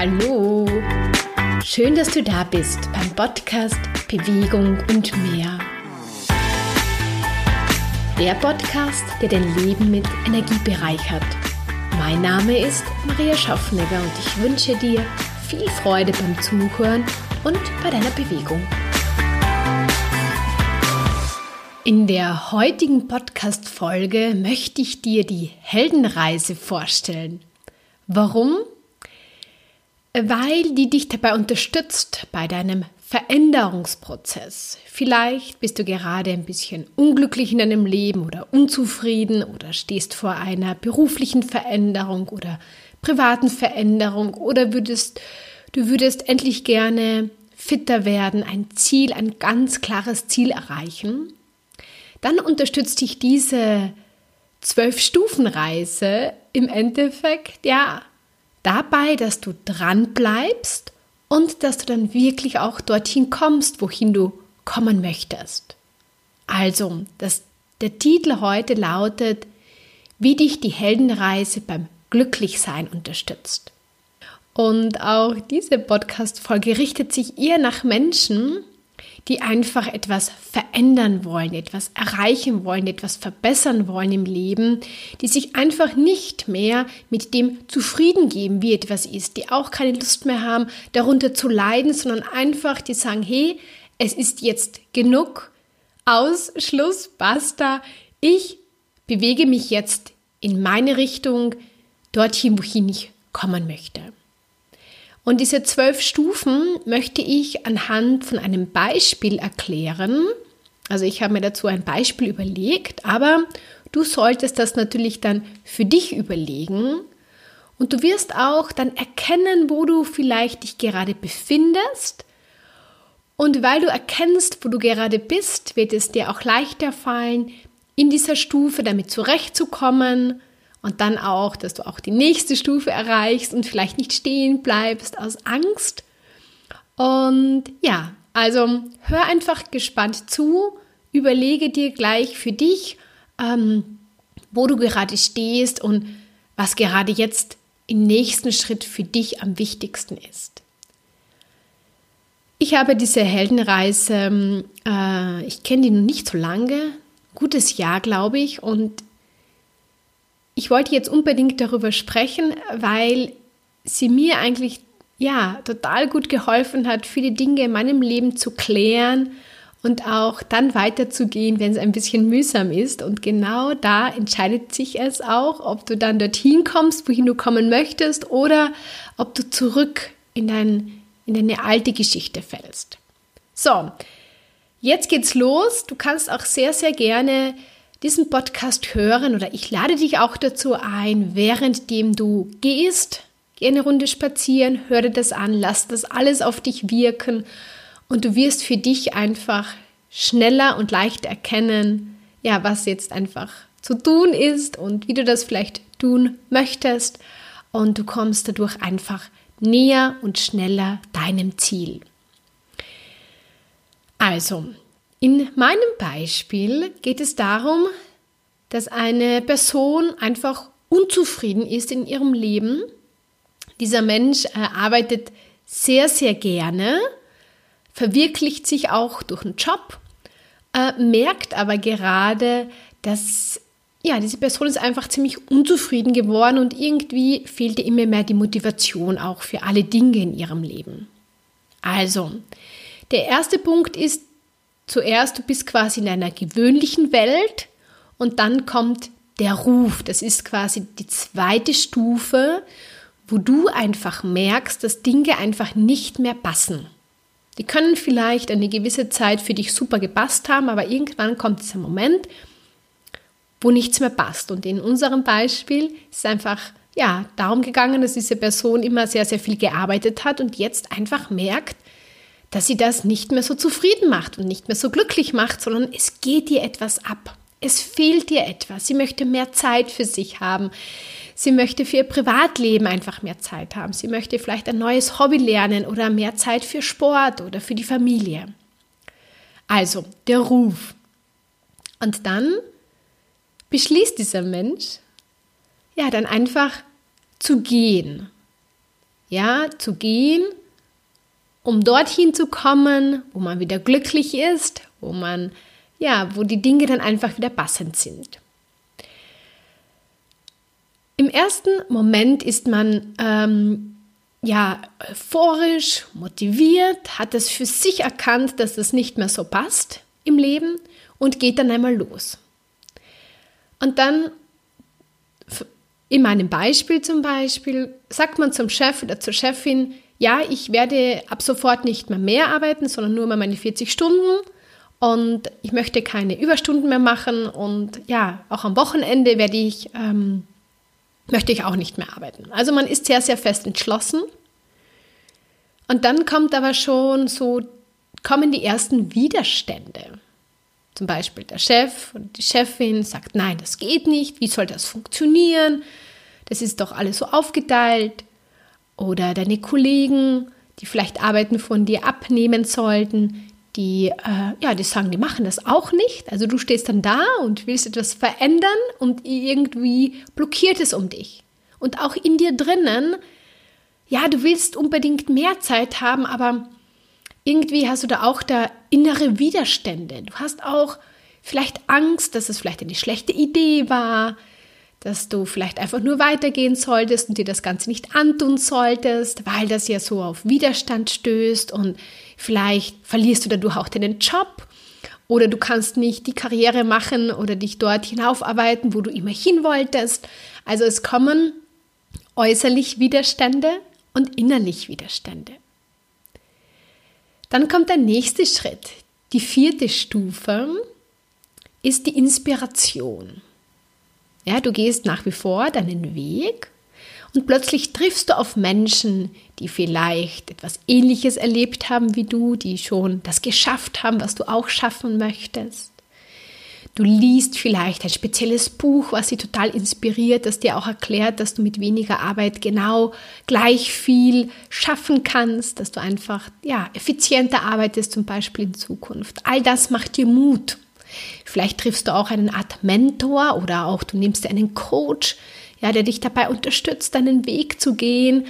Hallo! Schön, dass du da bist beim Podcast Bewegung und mehr. Der Podcast, der dein Leben mit Energie bereichert. Mein Name ist Maria Schaffnegger und ich wünsche dir viel Freude beim Zuhören und bei deiner Bewegung. In der heutigen Podcast-Folge möchte ich dir die Heldenreise vorstellen. Warum? Weil die dich dabei unterstützt bei deinem Veränderungsprozess. Vielleicht bist du gerade ein bisschen unglücklich in deinem Leben oder unzufrieden oder stehst vor einer beruflichen Veränderung oder privaten Veränderung oder würdest du würdest endlich gerne fitter werden, ein Ziel, ein ganz klares Ziel erreichen dann unterstützt dich diese Zwölf-Stufen-Reise im Endeffekt ja dabei, dass du dran bleibst und dass du dann wirklich auch dorthin kommst, wohin du kommen möchtest. Also, das, der Titel heute lautet, wie dich die Heldenreise beim Glücklichsein unterstützt. Und auch diese Podcast-Folge richtet sich eher nach Menschen, die einfach etwas verändern wollen, etwas erreichen wollen, etwas verbessern wollen im Leben, die sich einfach nicht mehr mit dem zufrieden geben, wie etwas ist, die auch keine Lust mehr haben, darunter zu leiden, sondern einfach die sagen, hey, es ist jetzt genug, aus, Schluss, basta, ich bewege mich jetzt in meine Richtung, dorthin, wohin ich kommen möchte. Und diese zwölf Stufen möchte ich anhand von einem Beispiel erklären. Also ich habe mir dazu ein Beispiel überlegt, aber du solltest das natürlich dann für dich überlegen. Und du wirst auch dann erkennen, wo du vielleicht dich gerade befindest. Und weil du erkennst, wo du gerade bist, wird es dir auch leichter fallen, in dieser Stufe damit zurechtzukommen und dann auch, dass du auch die nächste Stufe erreichst und vielleicht nicht stehen bleibst aus Angst. Und ja, also hör einfach gespannt zu, überlege dir gleich für dich, ähm, wo du gerade stehst und was gerade jetzt im nächsten Schritt für dich am wichtigsten ist. Ich habe diese Heldenreise, äh, ich kenne die noch nicht so lange, gutes Jahr, glaube ich, und ich wollte jetzt unbedingt darüber sprechen, weil sie mir eigentlich ja total gut geholfen hat, viele Dinge in meinem Leben zu klären und auch dann weiterzugehen, wenn es ein bisschen mühsam ist. Und genau da entscheidet sich es auch, ob du dann dorthin kommst, wohin du kommen möchtest, oder ob du zurück in, dein, in deine alte Geschichte fällst. So, jetzt geht's los. Du kannst auch sehr, sehr gerne diesen Podcast hören oder ich lade dich auch dazu ein, währenddem du gehst, geh eine Runde spazieren, hör dir das an, lass das alles auf dich wirken und du wirst für dich einfach schneller und leichter erkennen, ja, was jetzt einfach zu tun ist und wie du das vielleicht tun möchtest und du kommst dadurch einfach näher und schneller deinem Ziel. Also, in meinem Beispiel geht es darum, dass eine Person einfach unzufrieden ist in ihrem Leben. Dieser Mensch äh, arbeitet sehr, sehr gerne, verwirklicht sich auch durch einen Job, äh, merkt aber gerade, dass ja, diese Person ist einfach ziemlich unzufrieden geworden und irgendwie fehlte immer mehr die Motivation auch für alle Dinge in ihrem Leben. Also, der erste Punkt ist, zuerst, du bist quasi in einer gewöhnlichen Welt und dann kommt der Ruf. Das ist quasi die zweite Stufe, wo du einfach merkst, dass Dinge einfach nicht mehr passen. Die können vielleicht eine gewisse Zeit für dich super gepasst haben, aber irgendwann kommt dieser Moment, wo nichts mehr passt. Und in unserem Beispiel ist es einfach ja, darum gegangen, dass diese Person immer sehr, sehr viel gearbeitet hat und jetzt einfach merkt, dass sie das nicht mehr so zufrieden macht und nicht mehr so glücklich macht, sondern es geht ihr etwas ab. Es fehlt ihr etwas. Sie möchte mehr Zeit für sich haben. Sie möchte für ihr Privatleben einfach mehr Zeit haben. Sie möchte vielleicht ein neues Hobby lernen oder mehr Zeit für Sport oder für die Familie. Also der Ruf. Und dann beschließt dieser Mensch, ja, dann einfach zu gehen. ja, zu gehen, um dorthin zu kommen, wo man wieder glücklich ist, wo man, ja, wo die Dinge dann einfach wieder passend sind. Im ersten Moment ist man ähm, ja euphorisch, motiviert, hat es für sich erkannt, dass es nicht mehr so passt im Leben und geht dann einmal los. Und dann, in meinem Beispiel zum Beispiel, sagt man zum Chef oder zur Chefin, ja, ich werde ab sofort nicht mehr mehr arbeiten, sondern nur mehr meine 40 Stunden und ich möchte keine Überstunden mehr machen und ja, auch am Wochenende werde ich, ähm, möchte ich auch nicht mehr arbeiten. Also man ist sehr, sehr fest entschlossen. Und dann kommt aber schon so, kommen die ersten Widerstände. Zum Beispiel der Chef und die Chefin sagt, nein, das geht nicht, wie soll das funktionieren? Das ist doch alles so aufgeteilt. Oder deine Kollegen, die vielleicht Arbeiten von dir abnehmen sollten, die, äh, ja, die sagen, die machen das auch nicht. Also du stehst dann da und willst etwas verändern und irgendwie blockiert es um dich. Und auch in dir drinnen, ja, du willst unbedingt mehr Zeit haben, aber irgendwie hast du da auch da innere Widerstände. Du hast auch vielleicht Angst, dass es vielleicht eine schlechte Idee war, dass du vielleicht einfach nur weitergehen solltest und dir das Ganze nicht antun solltest, weil das ja so auf Widerstand stößt und vielleicht verlierst du dadurch auch deinen Job oder du kannst nicht die Karriere machen oder dich dort hinaufarbeiten, wo du immer hin wolltest. Also es kommen äußerlich Widerstände und innerlich Widerstände. Dann kommt der nächste Schritt. Die vierte Stufe ist die Inspiration. Ja, du gehst nach wie vor deinen Weg und plötzlich triffst du auf Menschen, die vielleicht etwas Ähnliches erlebt haben wie du, die schon das geschafft haben, was du auch schaffen möchtest. Du liest vielleicht ein spezielles Buch, was sie total inspiriert, das dir auch erklärt, dass du mit weniger Arbeit genau gleich viel schaffen kannst, dass du einfach ja, effizienter arbeitest, zum Beispiel in Zukunft. All das macht dir Mut. Vielleicht triffst du auch eine Art Mentor oder auch du nimmst einen Coach, ja, der dich dabei unterstützt, deinen Weg zu gehen.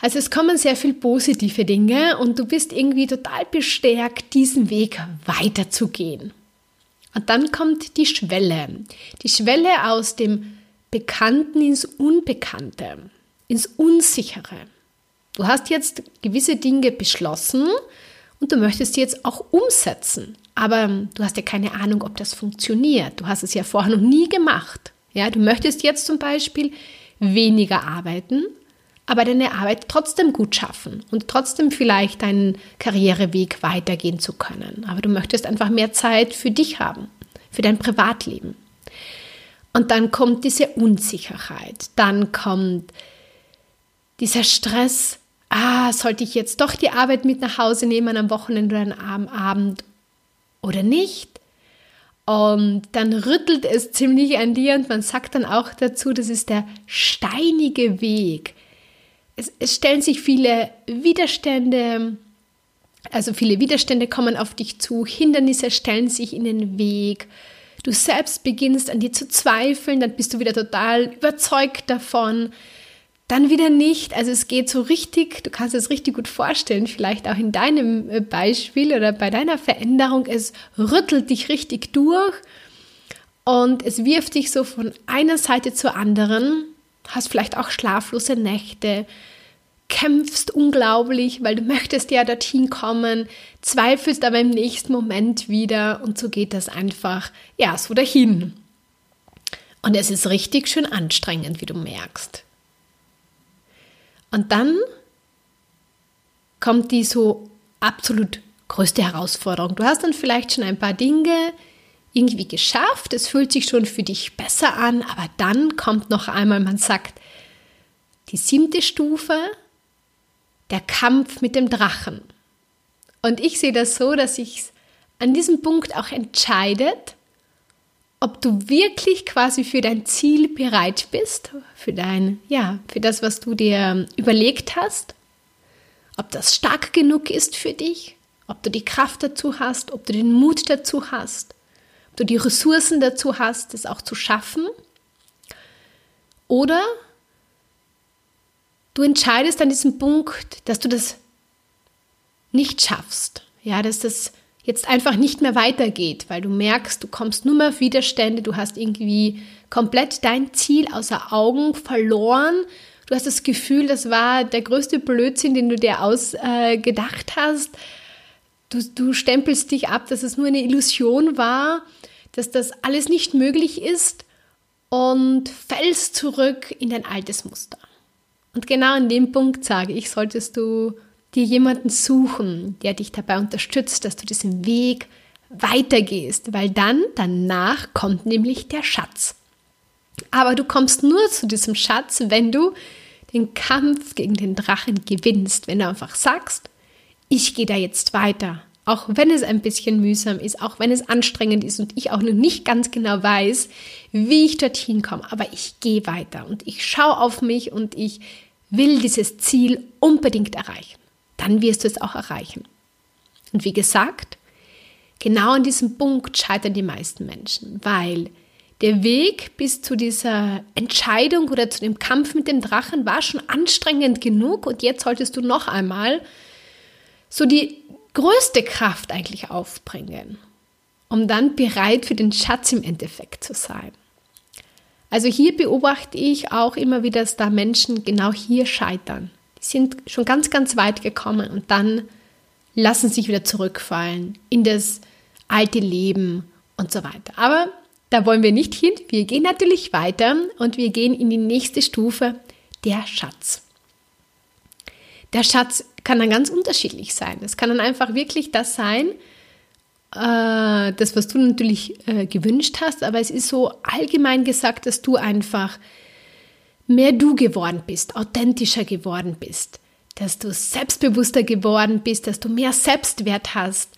Also es kommen sehr viele positive Dinge und du bist irgendwie total bestärkt, diesen Weg weiterzugehen. Und dann kommt die Schwelle. Die Schwelle aus dem Bekannten ins Unbekannte, ins Unsichere. Du hast jetzt gewisse Dinge beschlossen und du möchtest sie jetzt auch umsetzen. Aber du hast ja keine Ahnung, ob das funktioniert. Du hast es ja vorher noch nie gemacht. Ja, du möchtest jetzt zum Beispiel weniger arbeiten, aber deine Arbeit trotzdem gut schaffen und trotzdem vielleicht deinen Karriereweg weitergehen zu können. Aber du möchtest einfach mehr Zeit für dich haben, für dein Privatleben. Und dann kommt diese Unsicherheit, dann kommt dieser Stress, ah, sollte ich jetzt doch die Arbeit mit nach Hause nehmen am Wochenende oder am Abend oder nicht? Und dann rüttelt es ziemlich an dir und man sagt dann auch dazu, das ist der steinige Weg. Es, es stellen sich viele Widerstände, also viele Widerstände kommen auf dich zu, Hindernisse stellen sich in den Weg. Du selbst beginnst an dir zu zweifeln, dann bist du wieder total überzeugt davon dann wieder nicht. Also es geht so richtig, du kannst es richtig gut vorstellen, vielleicht auch in deinem äh, Beispiel oder bei deiner Veränderung, es rüttelt dich richtig durch und es wirft dich so von einer Seite zur anderen, hast vielleicht auch schlaflose Nächte, kämpfst unglaublich, weil du möchtest ja dorthin kommen, zweifelst aber im nächsten Moment wieder und so geht das einfach, ja, so dahin. Und es ist richtig schön anstrengend, wie du merkst. Und dann kommt die so absolut größte Herausforderung. Du hast dann vielleicht schon ein paar Dinge irgendwie geschafft, es fühlt sich schon für dich besser an, aber dann kommt noch einmal, man sagt, die siebte Stufe, der Kampf mit dem Drachen. Und ich sehe das so, dass sich an diesem Punkt auch entscheidet, ob du wirklich quasi für dein Ziel bereit bist, für dein, ja, für das, was du dir überlegt hast, ob das stark genug ist für dich, ob du die Kraft dazu hast, ob du den Mut dazu hast, ob du die Ressourcen dazu hast, es auch zu schaffen, oder du entscheidest an diesem Punkt, dass du das nicht schaffst. Ja, dass das jetzt einfach nicht mehr weitergeht, weil du merkst, du kommst nur mehr auf Widerstände, du hast irgendwie komplett dein Ziel außer Augen verloren. Du hast das Gefühl, das war der größte Blödsinn, den du dir ausgedacht äh, hast. Du, du stempelst dich ab, dass es nur eine Illusion war, dass das alles nicht möglich ist und fällst zurück in dein altes Muster. Und genau an dem Punkt sage ich, solltest du dir jemanden suchen, der dich dabei unterstützt, dass du diesen Weg weitergehst, weil dann danach kommt nämlich der Schatz. Aber du kommst nur zu diesem Schatz, wenn du den Kampf gegen den Drachen gewinnst, wenn du einfach sagst, ich gehe da jetzt weiter, auch wenn es ein bisschen mühsam ist, auch wenn es anstrengend ist und ich auch noch nicht ganz genau weiß, wie ich dorthin komme, aber ich gehe weiter und ich schaue auf mich und ich will dieses Ziel unbedingt erreichen dann wirst du es auch erreichen. Und wie gesagt, genau an diesem Punkt scheitern die meisten Menschen, weil der Weg bis zu dieser Entscheidung oder zu dem Kampf mit dem Drachen war schon anstrengend genug und jetzt solltest du noch einmal so die größte Kraft eigentlich aufbringen, um dann bereit für den Schatz im Endeffekt zu sein. Also hier beobachte ich auch immer wieder, dass da Menschen genau hier scheitern sind schon ganz, ganz weit gekommen und dann lassen sich wieder zurückfallen in das alte Leben und so weiter. Aber da wollen wir nicht hin. Wir gehen natürlich weiter und wir gehen in die nächste Stufe, der Schatz. Der Schatz kann dann ganz unterschiedlich sein. Es kann dann einfach wirklich das sein, äh, das, was du natürlich äh, gewünscht hast, aber es ist so allgemein gesagt, dass du einfach mehr du geworden bist, authentischer geworden bist, dass du selbstbewusster geworden bist, dass du mehr Selbstwert hast,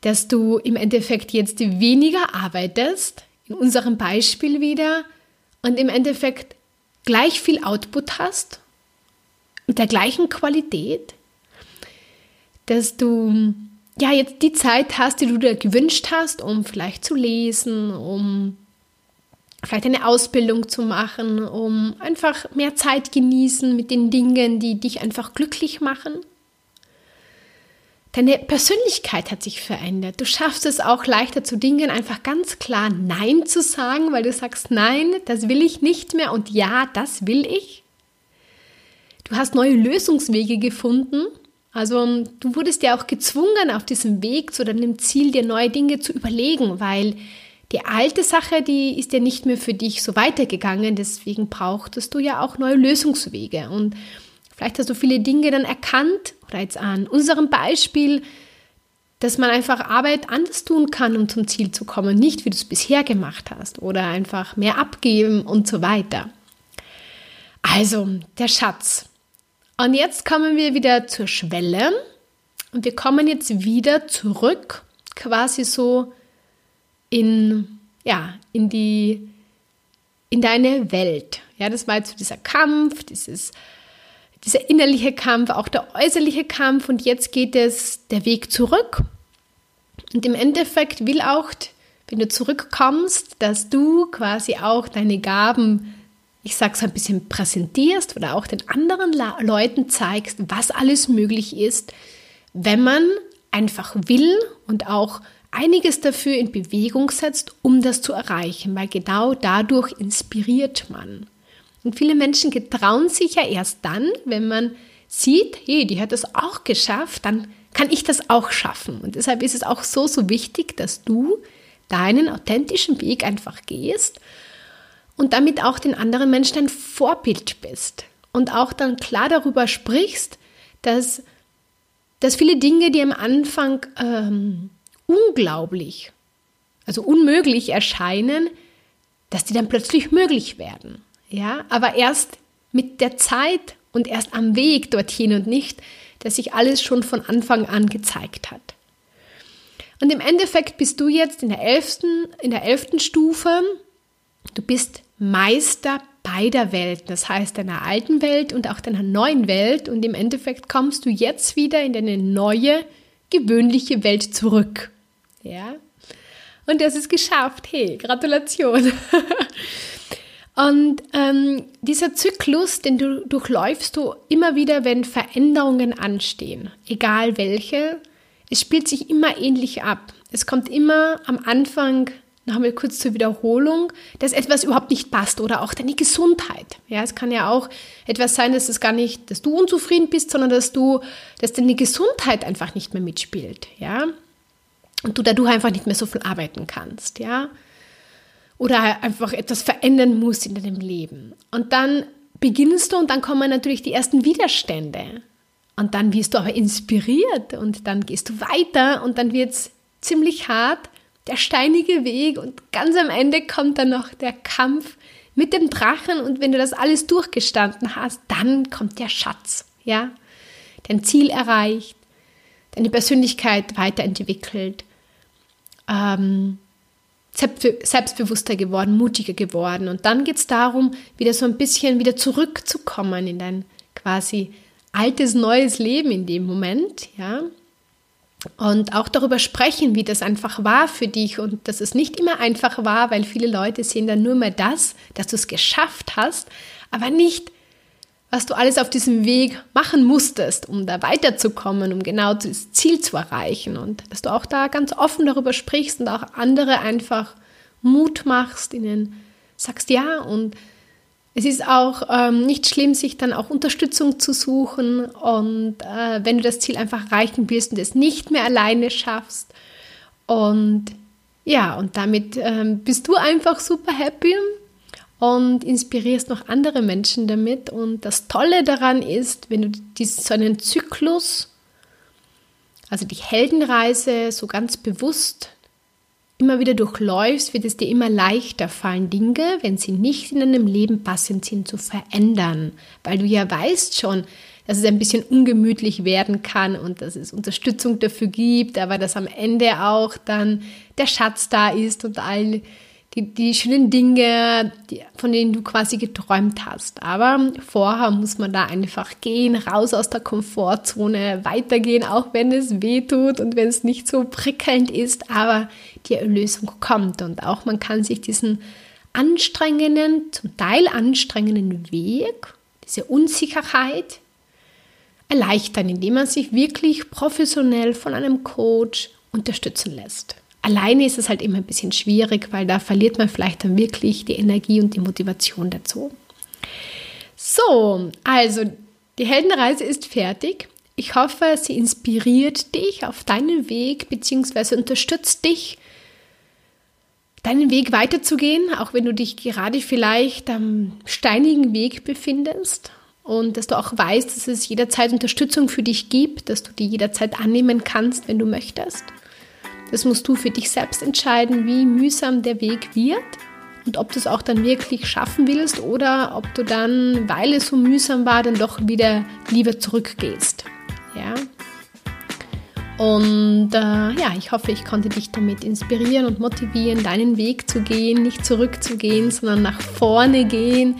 dass du im Endeffekt jetzt weniger arbeitest, in unserem Beispiel wieder, und im Endeffekt gleich viel Output hast, mit der gleichen Qualität, dass du ja jetzt die Zeit hast, die du dir gewünscht hast, um vielleicht zu lesen, um vielleicht eine Ausbildung zu machen, um einfach mehr Zeit genießen mit den Dingen, die dich einfach glücklich machen. Deine Persönlichkeit hat sich verändert. Du schaffst es auch leichter zu Dingen einfach ganz klar Nein zu sagen, weil du sagst, nein, das will ich nicht mehr und ja, das will ich. Du hast neue Lösungswege gefunden. Also du wurdest ja auch gezwungen, auf diesem Weg zu deinem Ziel dir neue Dinge zu überlegen, weil die alte Sache, die ist ja nicht mehr für dich so weitergegangen, deswegen brauchtest du ja auch neue Lösungswege. Und vielleicht hast du viele Dinge dann erkannt, oder jetzt an unserem Beispiel, dass man einfach Arbeit anders tun kann, um zum Ziel zu kommen, nicht wie du es bisher gemacht hast, oder einfach mehr abgeben und so weiter. Also, der Schatz. Und jetzt kommen wir wieder zur Schwelle und wir kommen jetzt wieder zurück, quasi so in, ja, in die, in deine Welt. Ja, das war jetzt dieser Kampf, dieses, dieser innerliche Kampf, auch der äußerliche Kampf und jetzt geht es der Weg zurück. Und im Endeffekt will auch, wenn du zurückkommst, dass du quasi auch deine Gaben, ich sage es ein bisschen präsentierst oder auch den anderen Leuten zeigst, was alles möglich ist, wenn man einfach will und auch einiges dafür in Bewegung setzt, um das zu erreichen, weil genau dadurch inspiriert man. Und viele Menschen getrauen sich ja erst dann, wenn man sieht, hey, die hat das auch geschafft, dann kann ich das auch schaffen. Und deshalb ist es auch so, so wichtig, dass du deinen authentischen Weg einfach gehst und damit auch den anderen Menschen ein Vorbild bist. Und auch dann klar darüber sprichst, dass, dass viele Dinge, die am Anfang ähm, unglaublich, also unmöglich erscheinen, dass die dann plötzlich möglich werden. Ja, aber erst mit der Zeit und erst am Weg dorthin und nicht, dass sich alles schon von Anfang an gezeigt hat. Und im Endeffekt bist du jetzt in der elften, in der elften Stufe. Du bist Meister beider Welten, das heißt deiner alten Welt und auch deiner neuen Welt. Und im Endeffekt kommst du jetzt wieder in deine neue, gewöhnliche Welt zurück. Ja? Und das ist geschafft. Hey, Gratulation. Und ähm, dieser Zyklus, den du durchläufst du immer wieder, wenn Veränderungen anstehen, egal welche, es spielt sich immer ähnlich ab. Es kommt immer am Anfang noch einmal kurz zur Wiederholung, dass etwas überhaupt nicht passt oder auch deine Gesundheit. Ja, es kann ja auch etwas sein, dass es gar nicht, dass du unzufrieden bist, sondern dass du, dass deine Gesundheit einfach nicht mehr mitspielt. Ja, und du dadurch einfach nicht mehr so viel arbeiten kannst. Ja, oder einfach etwas verändern musst in deinem Leben. Und dann beginnst du und dann kommen natürlich die ersten Widerstände. Und dann wirst du aber inspiriert und dann gehst du weiter und dann wird es ziemlich hart der steinige Weg und ganz am Ende kommt dann noch der Kampf mit dem Drachen und wenn du das alles durchgestanden hast, dann kommt der Schatz, ja? Dein Ziel erreicht, deine Persönlichkeit weiterentwickelt, ähm, selbstbewusster geworden, mutiger geworden und dann geht es darum, wieder so ein bisschen wieder zurückzukommen in dein quasi altes, neues Leben in dem Moment, ja? und auch darüber sprechen, wie das einfach war für dich und dass es nicht immer einfach war, weil viele Leute sehen dann nur mehr das, dass du es geschafft hast, aber nicht, was du alles auf diesem Weg machen musstest, um da weiterzukommen, um genau das Ziel zu erreichen und dass du auch da ganz offen darüber sprichst und auch andere einfach Mut machst, ihnen sagst ja und es ist auch ähm, nicht schlimm, sich dann auch Unterstützung zu suchen und äh, wenn du das Ziel einfach erreichen willst und es nicht mehr alleine schaffst. Und ja, und damit ähm, bist du einfach super happy und inspirierst noch andere Menschen damit. Und das Tolle daran ist, wenn du diesen, so einen Zyklus, also die Heldenreise so ganz bewusst immer wieder durchläufst, wird es dir immer leichter fallen, Dinge, wenn sie nicht in deinem Leben passend sind, zu verändern, weil du ja weißt schon, dass es ein bisschen ungemütlich werden kann und dass es Unterstützung dafür gibt, aber dass am Ende auch dann der Schatz da ist und all die, die schönen Dinge, die, von denen du quasi geträumt hast. Aber vorher muss man da einfach gehen, raus aus der Komfortzone, weitergehen, auch wenn es weh tut und wenn es nicht so prickelnd ist, aber die Erlösung kommt. Und auch man kann sich diesen anstrengenden, zum Teil anstrengenden Weg, diese Unsicherheit erleichtern, indem man sich wirklich professionell von einem Coach unterstützen lässt. Alleine ist es halt immer ein bisschen schwierig, weil da verliert man vielleicht dann wirklich die Energie und die Motivation dazu. So, also die Heldenreise ist fertig. Ich hoffe, sie inspiriert dich auf deinen Weg bzw. unterstützt dich, deinen Weg weiterzugehen, auch wenn du dich gerade vielleicht am steinigen Weg befindest und dass du auch weißt, dass es jederzeit Unterstützung für dich gibt, dass du die jederzeit annehmen kannst, wenn du möchtest. Das musst du für dich selbst entscheiden, wie mühsam der Weg wird und ob du es auch dann wirklich schaffen willst oder ob du dann, weil es so mühsam war, dann doch wieder lieber zurückgehst. Ja. Und äh, ja, ich hoffe, ich konnte dich damit inspirieren und motivieren, deinen Weg zu gehen, nicht zurückzugehen, sondern nach vorne gehen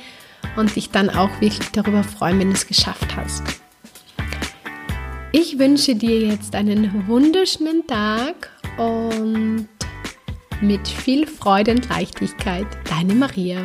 und dich dann auch wirklich darüber freuen, wenn du es geschafft hast. Ich wünsche dir jetzt einen wunderschönen Tag und mit viel Freude und Leichtigkeit, deine Maria.